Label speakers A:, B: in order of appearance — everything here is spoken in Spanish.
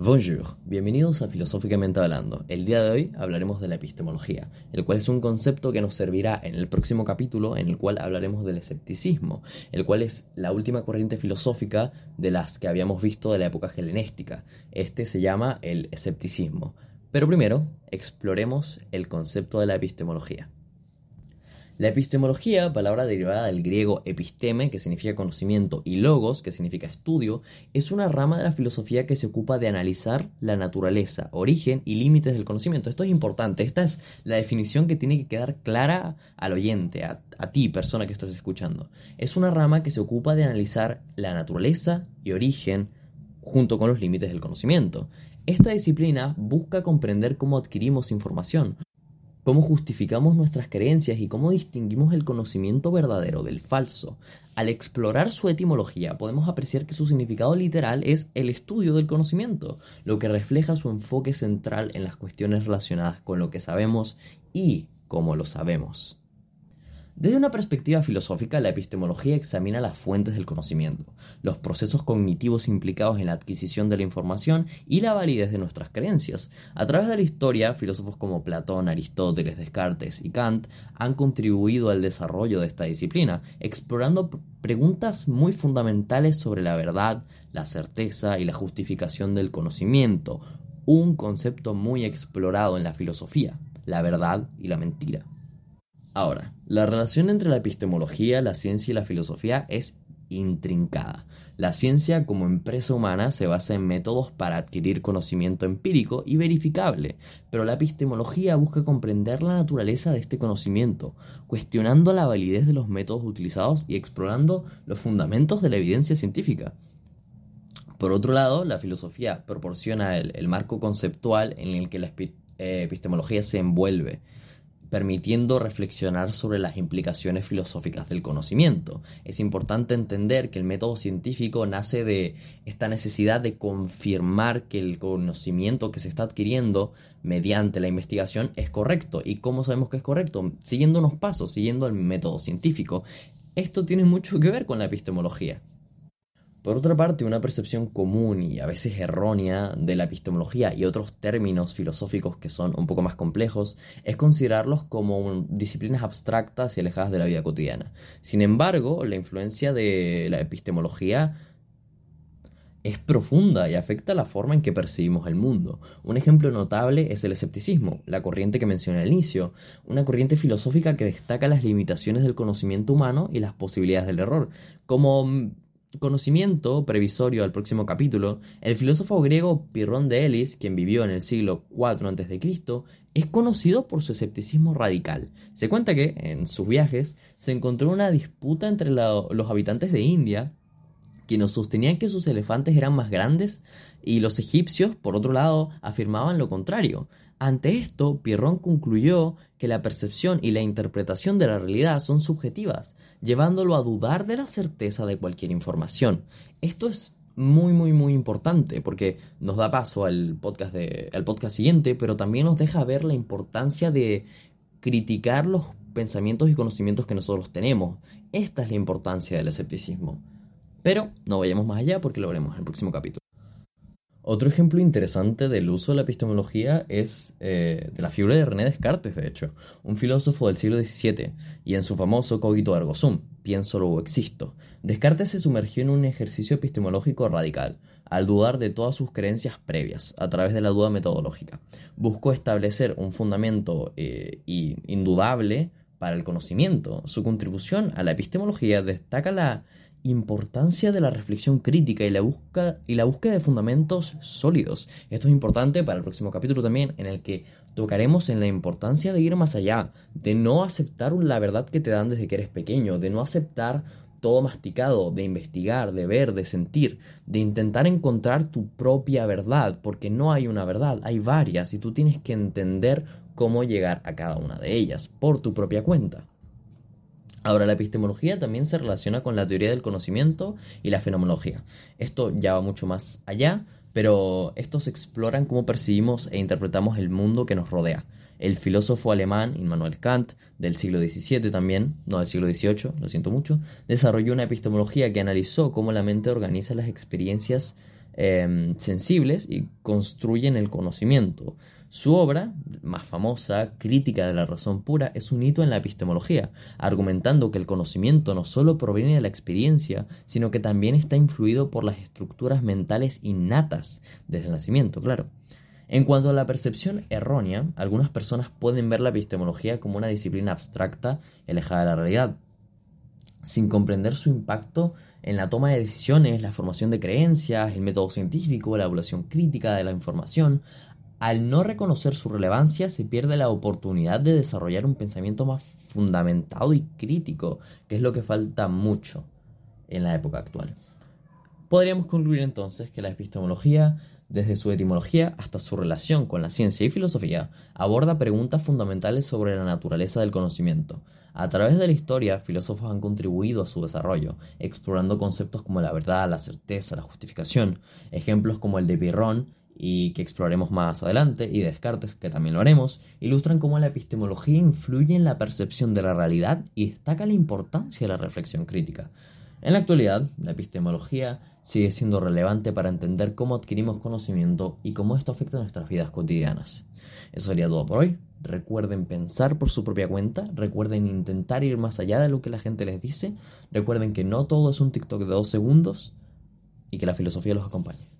A: Bonjour, bienvenidos a Filosóficamente Hablando. El día de hoy hablaremos de la epistemología, el cual es un concepto que nos servirá en el próximo capítulo en el cual hablaremos del escepticismo, el cual es la última corriente filosófica de las que habíamos visto de la época helenística. Este se llama el escepticismo. Pero primero, exploremos el concepto de la epistemología. La epistemología, palabra derivada del griego episteme, que significa conocimiento, y logos, que significa estudio, es una rama de la filosofía que se ocupa de analizar la naturaleza, origen y límites del conocimiento. Esto es importante, esta es la definición que tiene que quedar clara al oyente, a, ti, persona que estás escuchando. Es una rama que se ocupa de analizar la naturaleza y origen junto con los límites del conocimiento. Esta disciplina busca comprender cómo adquirimos información, cómo justificamos nuestras creencias y cómo distinguimos el conocimiento verdadero del falso. Al explorar su etimología podemos apreciar que su significado literal es el estudio del conocimiento, lo que refleja su enfoque central en las cuestiones relacionadas con lo que sabemos y cómo lo sabemos. Desde una perspectiva filosófica, la epistemología examina las fuentes del conocimiento, los procesos cognitivos implicados en la adquisición de la información y la validez de nuestras creencias. A través de la historia, filósofos como Platón, Aristóteles, Descartes y Kant han contribuido al desarrollo de esta disciplina, explorando preguntas muy fundamentales sobre la verdad, la certeza y la justificación del conocimiento, un concepto muy explorado en la filosofía, la verdad y la mentira. Ahora, la relación entre la epistemología, la ciencia y la filosofía es intrincada. La ciencia como empresa humana se basa en métodos para adquirir conocimiento empírico y verificable, pero la epistemología busca comprender la naturaleza de este conocimiento, cuestionando la validez de los métodos utilizados y explorando los fundamentos de la evidencia científica. Por otro lado, la filosofía proporciona el, marco conceptual en el que la eh, epistemología se envuelve permitiendo reflexionar sobre las implicaciones filosóficas del conocimiento. Es importante entender que el método científico nace de esta necesidad de confirmar que el conocimiento que se está adquiriendo mediante la investigación es correcto. ¿Y cómo sabemos que es correcto? Siguiendo unos pasos, siguiendo el método científico. Esto tiene mucho que ver con la epistemología. Por otra parte, una percepción común y a veces errónea de la epistemología y otros términos filosóficos que son un poco más complejos es considerarlos como disciplinas abstractas y alejadas de la vida cotidiana. Sin embargo, la influencia de la epistemología es profunda y afecta la forma en que percibimos el mundo. Un ejemplo notable es el escepticismo, la corriente que mencioné al inicio, una corriente filosófica que destaca las limitaciones del conocimiento humano y las posibilidades del error, como conocimiento previsorio al próximo capítulo, el filósofo griego Pirrón de Elis, quien vivió en el siglo IV a.C., es conocido por su escepticismo radical. Se cuenta que, en sus viajes, se encontró una disputa entre los habitantes de India, quienes sostenían que sus elefantes eran más grandes, y los egipcios, por otro lado, afirmaban lo contrario. Ante esto, Pierrón concluyó que la percepción y la interpretación de la realidad son subjetivas, llevándolo a dudar de la certeza de cualquier información. Esto es muy, muy, muy importante porque nos da paso al podcast, al podcast siguiente, pero también nos deja ver la importancia de criticar los pensamientos y conocimientos que nosotros tenemos. Esta es la importancia del escepticismo. Pero no vayamos más allá porque lo veremos en el próximo capítulo. Otro ejemplo interesante del uso de la epistemología es eh, de la figura de René Descartes, de hecho, un filósofo del siglo XVII, y en su famoso Cogito ergo sum, pienso luego existo. Descartes se sumergió en un ejercicio epistemológico radical, al dudar de todas sus creencias previas, a través de la duda metodológica. Buscó establecer un fundamento eh, indudable para el conocimiento. Su contribución a la epistemología destaca la importancia de la reflexión crítica y la, busca, y la búsqueda de fundamentos sólidos. Esto es importante para el próximo capítulo también, en el que tocaremos en la importancia de ir más allá, de no aceptar la verdad que te dan desde que eres pequeño, de no aceptar todo masticado, de investigar, de ver, de sentir, de intentar encontrar tu propia verdad, porque no hay una verdad, hay varias y tú tienes que entender cómo llegar a cada una de ellas por tu propia cuenta. Ahora, la epistemología también se relaciona con la teoría del conocimiento y la fenomenología. Esto ya va mucho más allá, pero estos exploran cómo percibimos e interpretamos el mundo que nos rodea. El filósofo alemán Immanuel Kant, del siglo XVII también, no del siglo XVIII, lo siento mucho, desarrolló una epistemología que analizó cómo la mente organiza las experiencias em, sensibles y construyen el conocimiento. Su obra, más famosa, Crítica de la Razón Pura, es un hito en la epistemología, argumentando que el conocimiento no solo proviene de la experiencia, sino que también está influido por las estructuras mentales innatas desde el nacimiento, claro. En cuanto a la percepción errónea, algunas personas pueden ver la epistemología como una disciplina abstracta alejada de la realidad, sin comprender su impacto en la toma de decisiones, la formación de creencias, el método científico, la evaluación crítica de la información, al no reconocer su relevancia se pierde la oportunidad de desarrollar un pensamiento más fundamentado y crítico, que es lo que falta mucho en la época actual. Podríamos concluir entonces que la epistemología, desde su etimología hasta su relación con la ciencia y filosofía, aborda preguntas fundamentales sobre la naturaleza del conocimiento. A través de la historia, filósofos han contribuido a su desarrollo, explorando conceptos como la verdad, la certeza, la justificación. Ejemplos como el de Pirrón y que exploraremos más adelante, y Descartes, que también lo haremos, ilustran cómo la epistemología influye en la percepción de la realidad y destaca la importancia de la reflexión crítica. En la actualidad, la epistemología sigue siendo relevante para entender cómo adquirimos conocimiento y cómo esto afecta nuestras vidas cotidianas. Eso sería todo por hoy. Recuerden pensar por su propia cuenta, recuerden intentar ir más allá de lo que la gente les dice, recuerden que no todo es un TikTok de dos segundos y que la filosofía los acompañe.